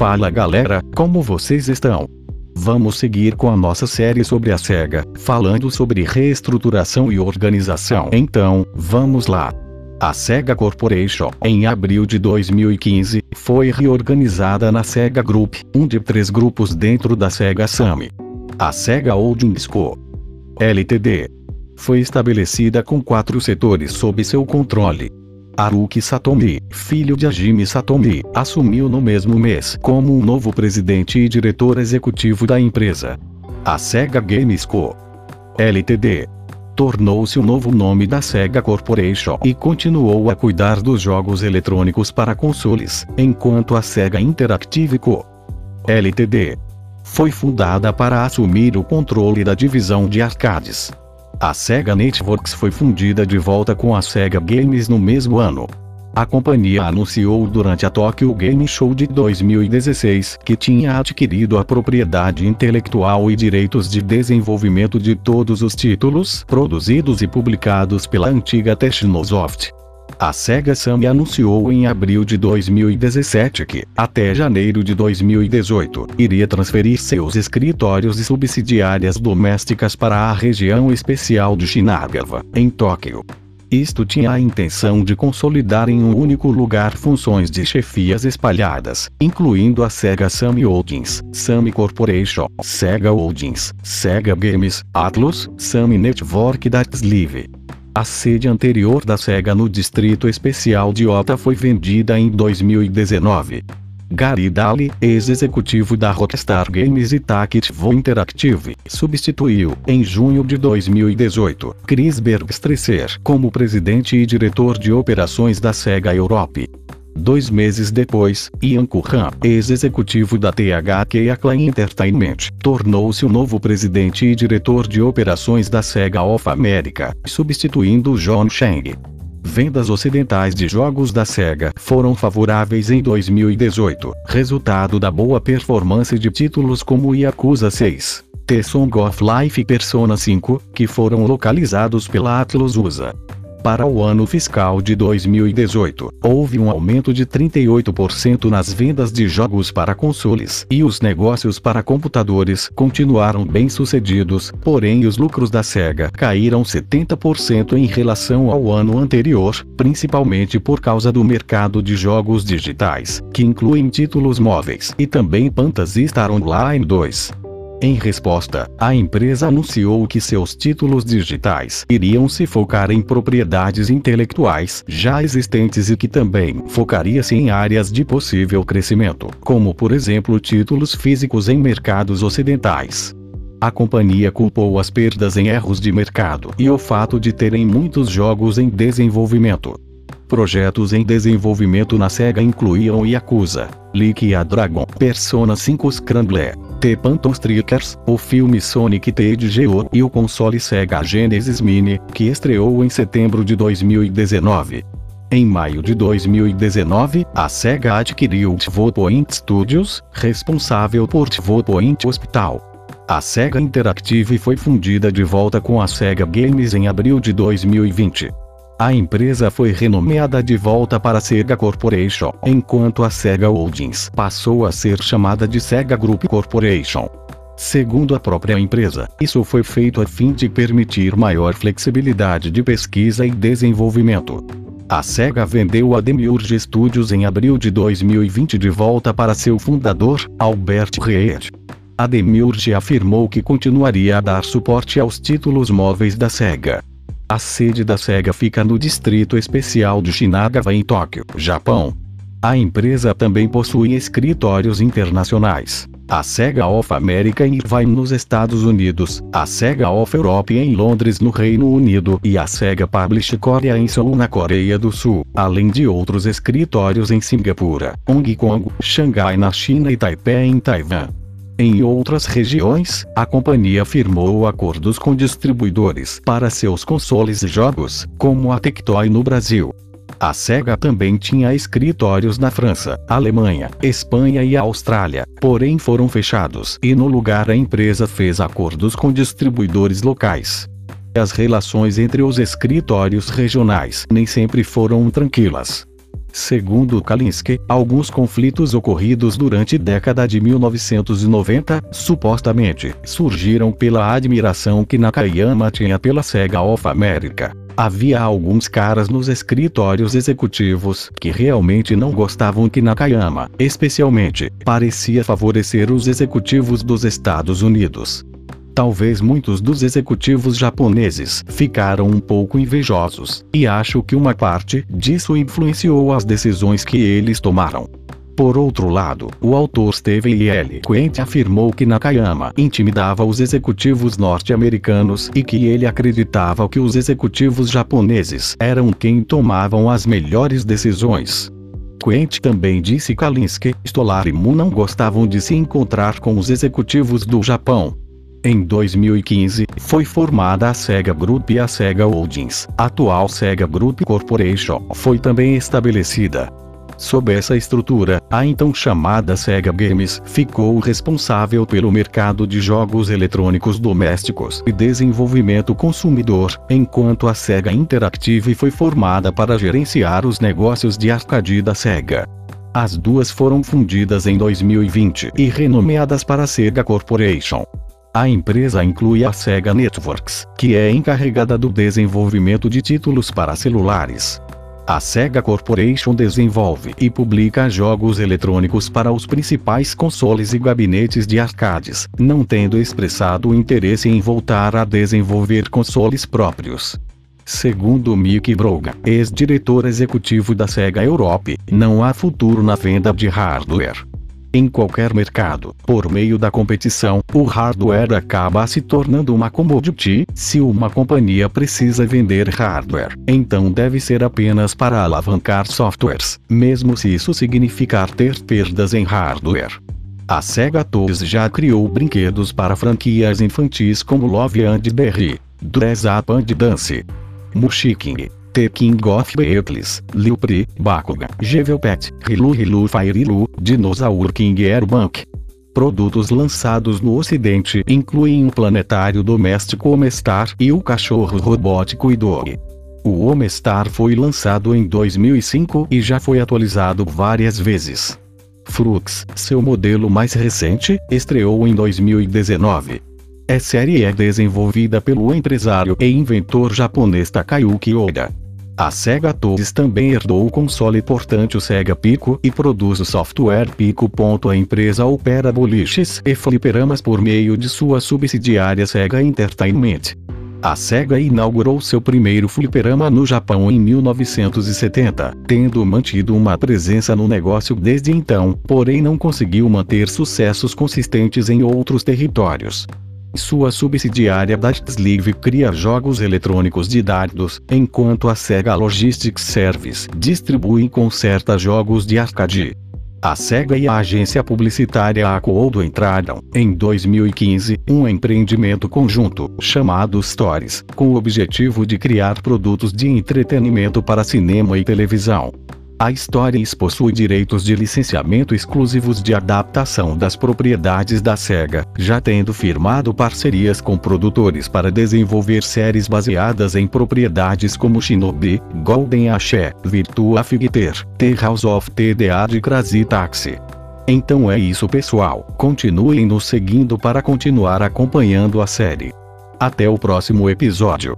Fala galera, como vocês estão? Vamos seguir com a nossa série sobre a SEGA, falando sobre reestruturação e organização. Então, vamos lá. A SEGA Corporation, em abril de 2015, foi reorganizada na SEGA Group, um de três grupos dentro da SEGA Sammy. A SEGA Holdings Co. Ltd. Foi estabelecida com quatro setores sob seu controle. Haruki Satomi, filho de Hajime Satomi, assumiu no mesmo mês como o novo presidente e diretor executivo da empresa. A Sega Games Co. Ltd. Tornou-se o novo nome da Sega Corporation e continuou a cuidar dos jogos eletrônicos para consoles, enquanto a Sega Interactive Co. Ltd. foi fundada para assumir o controle da divisão de arcades. A Sega Networks foi fundida de volta com a Sega Games no mesmo ano. A companhia anunciou durante a Tokyo Game Show de 2016 que tinha adquirido a propriedade intelectual e direitos de desenvolvimento de todos os títulos produzidos e publicados pela antiga Technosoft. A Sega Sammy anunciou em abril de 2017 que, até janeiro de 2018, iria transferir seus escritórios e subsidiárias domésticas para a região especial de Shinagawa, em Tóquio. Isto tinha a intenção de consolidar em um único lugar funções de chefias espalhadas, incluindo a Sega Sammy Holdings, Sammy Corporation, Sega Holdings, Sega Games, Atlus, Sammy Network da Sleeve. A sede anterior da SEGA no Distrito Especial de Ota foi vendida em 2019. Gary Daly, ex-executivo da Rockstar Games e Tactivo Interactive, substituiu, em junho de 2018, Chris Bergstresser como presidente e diretor de operações da SEGA Europe. Dois meses depois, Ian Curran, ex-executivo da THQ Acclaim Entertainment, tornou-se o novo presidente e diretor de operações da Sega of America, substituindo John Chang. Vendas ocidentais de jogos da Sega foram favoráveis em 2018, resultado da boa performance de títulos como Yakuza 6, The Song of Life e Persona 5, que foram localizados pela Atlus USA. Para o ano fiscal de 2018, houve um aumento de 38% nas vendas de jogos para consoles e os negócios para computadores continuaram bem sucedidos, porém os lucros da Sega caíram 70% em relação ao ano anterior, principalmente por causa do mercado de jogos digitais, que incluem títulos móveis e também Phantasy Star Online 2. Em resposta, a empresa anunciou que seus títulos digitais iriam se focar em propriedades intelectuais já existentes e que também focaria-se em áreas de possível crescimento, como por exemplo títulos físicos em mercados ocidentais. A companhia culpou as perdas em erros de mercado e o fato de terem muitos jogos em desenvolvimento. Projetos em desenvolvimento na SEGA incluíam Yakuza, Like a Dragon, Persona 5 Scramble, The Phantom Strikers, o filme Sonic TGO e o console Sega Genesis Mini, que estreou em setembro de 2019. Em maio de 2019, a SEGA adquiriu TiVo Point Studios, responsável por TiVo Point Hospital. A SEGA Interactive foi fundida de volta com a SEGA Games em abril de 2020. A empresa foi renomeada de volta para Sega Corporation, enquanto a Sega Holdings passou a ser chamada de Sega Group Corporation. Segundo a própria empresa, isso foi feito a fim de permitir maior flexibilidade de pesquisa e desenvolvimento. A SEGA vendeu a Demiurge Studios em abril de 2020 de volta para seu fundador, Albert Reed. A Demiurge afirmou que continuaria a dar suporte aos títulos móveis da SEGA. A sede da SEGA fica no Distrito Especial de Shinagawa em Tóquio, Japão. A empresa também possui escritórios internacionais. A SEGA of America em Irvine nos Estados Unidos, a SEGA of Europe em Londres no Reino Unido e a SEGA Publish Korea em Seoul na Coreia do Sul, além de outros escritórios em Singapura, Hong Kong, Xangai na China e Taipei em Taiwan. Em outras regiões, a companhia firmou acordos com distribuidores para seus consoles e jogos, como a Tectoy no Brasil. A SEGA também tinha escritórios na França, Alemanha, Espanha e Austrália, porém foram fechados e no lugar a empresa fez acordos com distribuidores locais. As relações entre os escritórios regionais nem sempre foram tranquilas. Segundo Kalinske, alguns conflitos ocorridos durante década de 1990, supostamente, surgiram pela admiração que Nakayama tinha pela Sega of America. Havia alguns caras nos escritórios executivos que realmente não gostavam que Nakayama, especialmente, parecia favorecer os executivos dos Estados Unidos. Talvez muitos dos executivos japoneses ficaram um pouco invejosos, e acho que uma parte disso influenciou as decisões que eles tomaram. Por outro lado, o autor Steven L. Quent afirmou que Nakayama intimidava os executivos norte-americanos e que ele acreditava que os executivos japoneses eram quem tomavam as melhores decisões. Quent também disse que Alinsky, Stolar e Moon não gostavam de se encontrar com os executivos do Japão, em 2015, foi formada a Sega Group e a Sega Holdings, atual Sega Group Corporation, foi também estabelecida. Sob essa estrutura, a então chamada Sega Games ficou responsável pelo mercado de jogos eletrônicos domésticos e desenvolvimento consumidor, enquanto a Sega Interactive foi formada para gerenciar os negócios de arcade da Sega. As duas foram fundidas em 2020 e renomeadas para Sega Corporation. A empresa inclui a Sega Networks, que é encarregada do desenvolvimento de títulos para celulares. A Sega Corporation desenvolve e publica jogos eletrônicos para os principais consoles e gabinetes de arcades, não tendo expressado interesse em voltar a desenvolver consoles próprios. Segundo Mick Brogan, ex-diretor executivo da Sega Europe, não há futuro na venda de hardware. Em qualquer mercado, por meio da competição, o hardware acaba se tornando uma commodity. Se uma companhia precisa vender hardware, então deve ser apenas para alavancar softwares, mesmo se isso significar ter perdas em hardware. A Sega Toys já criou brinquedos para franquias infantis como Love and Berry, Dress Up and Dance, Mushiking, The King of Beatles, Liu Pri, Bakugan, Pet, Hilu Hilu Fire Dinosaur King Airbank. Produtos lançados no ocidente incluem o planetário doméstico Omestar e o cachorro robótico Idoi. O Omestar foi lançado em 2005 e já foi atualizado várias vezes. Flux, seu modelo mais recente, estreou em 2019. A série é desenvolvida pelo empresário e inventor japonês Takayuki Oda. A Sega Toys também herdou o console portante o Sega Pico e produz o software Pico. A empresa opera boliches e fliperamas por meio de sua subsidiária Sega Entertainment. A Sega inaugurou seu primeiro fliperama no Japão em 1970, tendo mantido uma presença no negócio desde então, porém não conseguiu manter sucessos consistentes em outros territórios. Sua subsidiária Datslive cria jogos eletrônicos de dardos, enquanto a Sega Logistics Service distribui e conserta jogos de arcade. A SEGA e a agência publicitária Acuodo entraram, em 2015, um empreendimento conjunto, chamado Stories, com o objetivo de criar produtos de entretenimento para cinema e televisão. A Stories possui direitos de licenciamento exclusivos de adaptação das propriedades da SEGA, já tendo firmado parcerias com produtores para desenvolver séries baseadas em propriedades como Shinobi, Golden Axé, Virtua Fighter, The House of TDA de Crazy Taxi. Então é isso pessoal, continuem nos seguindo para continuar acompanhando a série. Até o próximo episódio.